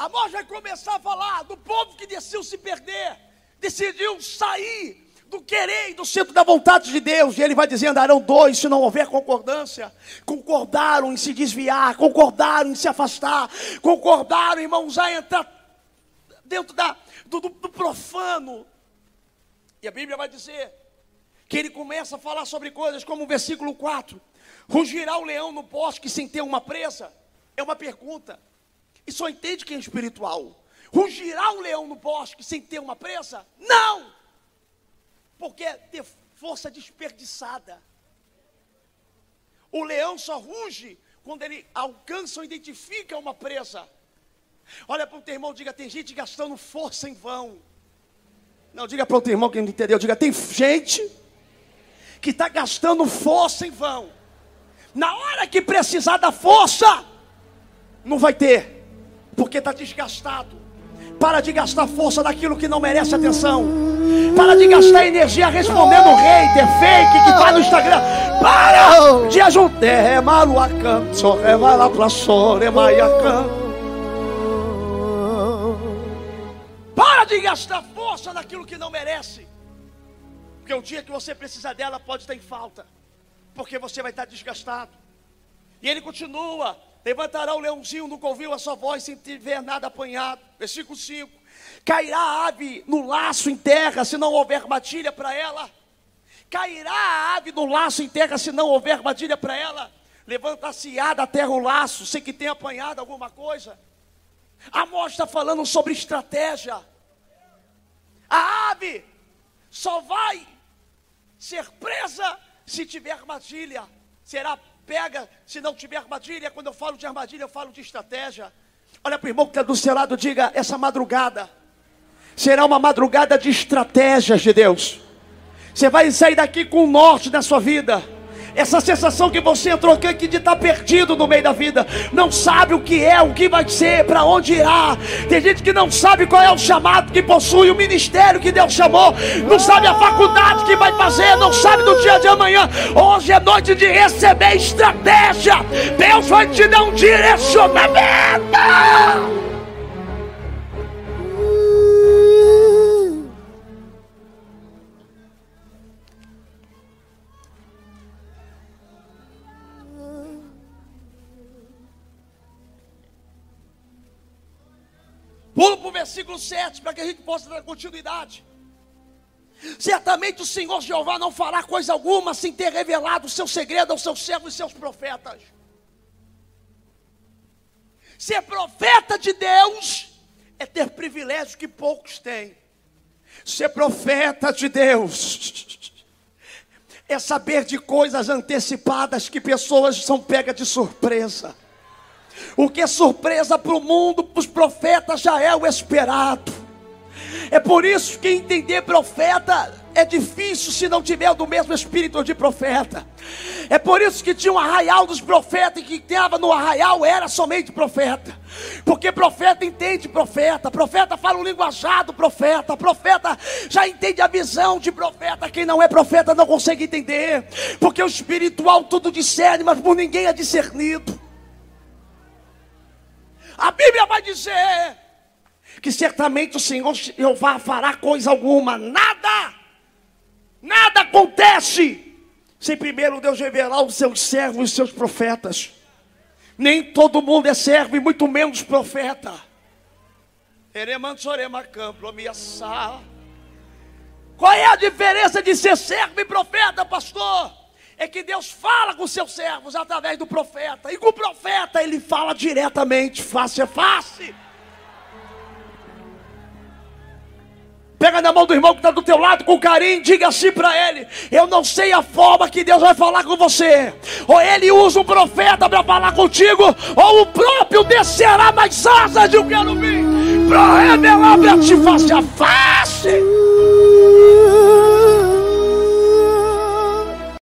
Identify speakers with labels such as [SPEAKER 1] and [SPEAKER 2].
[SPEAKER 1] Amós vai começar a falar do povo que decidiu se perder, decidiu sair do querer e do centro da vontade de Deus. E ele vai dizer: andarão dois se não houver concordância. Concordaram em se desviar, concordaram em se afastar, concordaram, irmãos, a entrar dentro da, do, do, do profano. E a Bíblia vai dizer que ele começa a falar sobre coisas como o versículo 4: Rugirá o leão no bosque sem ter uma presa? É uma pergunta. E só entende quem é espiritual. Rugirá o leão no bosque sem ter uma presa? Não! porque é ter força desperdiçada. O leão só ruge quando ele alcança ou identifica uma presa. Olha para o teu irmão, diga: tem gente gastando força em vão. Não, diga para o teu irmão que não entendeu, diga: tem gente que está gastando força em vão. Na hora que precisar da força, não vai ter, porque está desgastado. Para de gastar força daquilo que não merece atenção. Para de gastar energia respondendo hater, fake que vai no Instagram. Para de ajudar. É maluacam, só vai lá pra maiacam. Para de gastar força naquilo que não merece. Porque o dia que você precisar dela pode estar em falta. Porque você vai estar desgastado. E ele continua: Levantará o leãozinho no covil a sua voz sem tiver nada apanhado. Versículo 5. Cairá a ave no laço em terra, se não houver armadilha para ela. Cairá a ave no laço em terra, se não houver armadilha para ela. Levanta-se-á da terra o laço, sem que tenha apanhado alguma coisa. Amós está falando sobre estratégia. A ave só vai ser presa se tiver armadilha. Será pega se não tiver armadilha. Quando eu falo de armadilha, eu falo de estratégia. Olha para o irmão que está do seu lado, diga: essa madrugada será uma madrugada de estratégias de Deus. Você vai sair daqui com o norte da sua vida. Essa sensação que você entrou aqui de estar tá perdido no meio da vida, não sabe o que é, o que vai ser, para onde irá. Tem gente que não sabe qual é o chamado que possui, o ministério que Deus chamou, não sabe a faculdade que vai fazer, não sabe do dia de amanhã. Hoje é noite de receber estratégia. Deus vai te dar um direcionamento. Pula para o versículo 7 para que a gente possa dar continuidade. Certamente o Senhor Jeová não fará coisa alguma sem ter revelado o seu segredo aos seus servos e seus profetas. Ser profeta de Deus é ter privilégio que poucos têm. Ser profeta de Deus é saber de coisas antecipadas que pessoas são pegas de surpresa. O que é surpresa para o mundo, para os profetas, já é o esperado. É por isso que entender profeta é difícil se não tiver do mesmo espírito de profeta. É por isso que tinha um arraial dos profetas e que estava no arraial era somente profeta. Porque profeta entende profeta, profeta fala o linguajar do profeta, profeta já entende a visão de profeta. Quem não é profeta não consegue entender, porque o espiritual tudo discerne, mas por ninguém é discernido. A Bíblia vai dizer que certamente o Senhor Jeová fará coisa alguma, nada, nada acontece sem primeiro Deus revelar os seus servos e seus profetas. Nem todo mundo é servo e muito menos profeta. Qual é a diferença de ser servo e profeta, pastor? É que Deus fala com seus servos através do profeta. E com o profeta ele fala diretamente, face a face. Pega na mão do irmão que está do teu lado com carinho, diga assim para ele: Eu não sei a forma que Deus vai falar com você. Ou ele usa um profeta para falar contigo, ou o próprio descerá mais asas de um querubim para revelar para te face a face.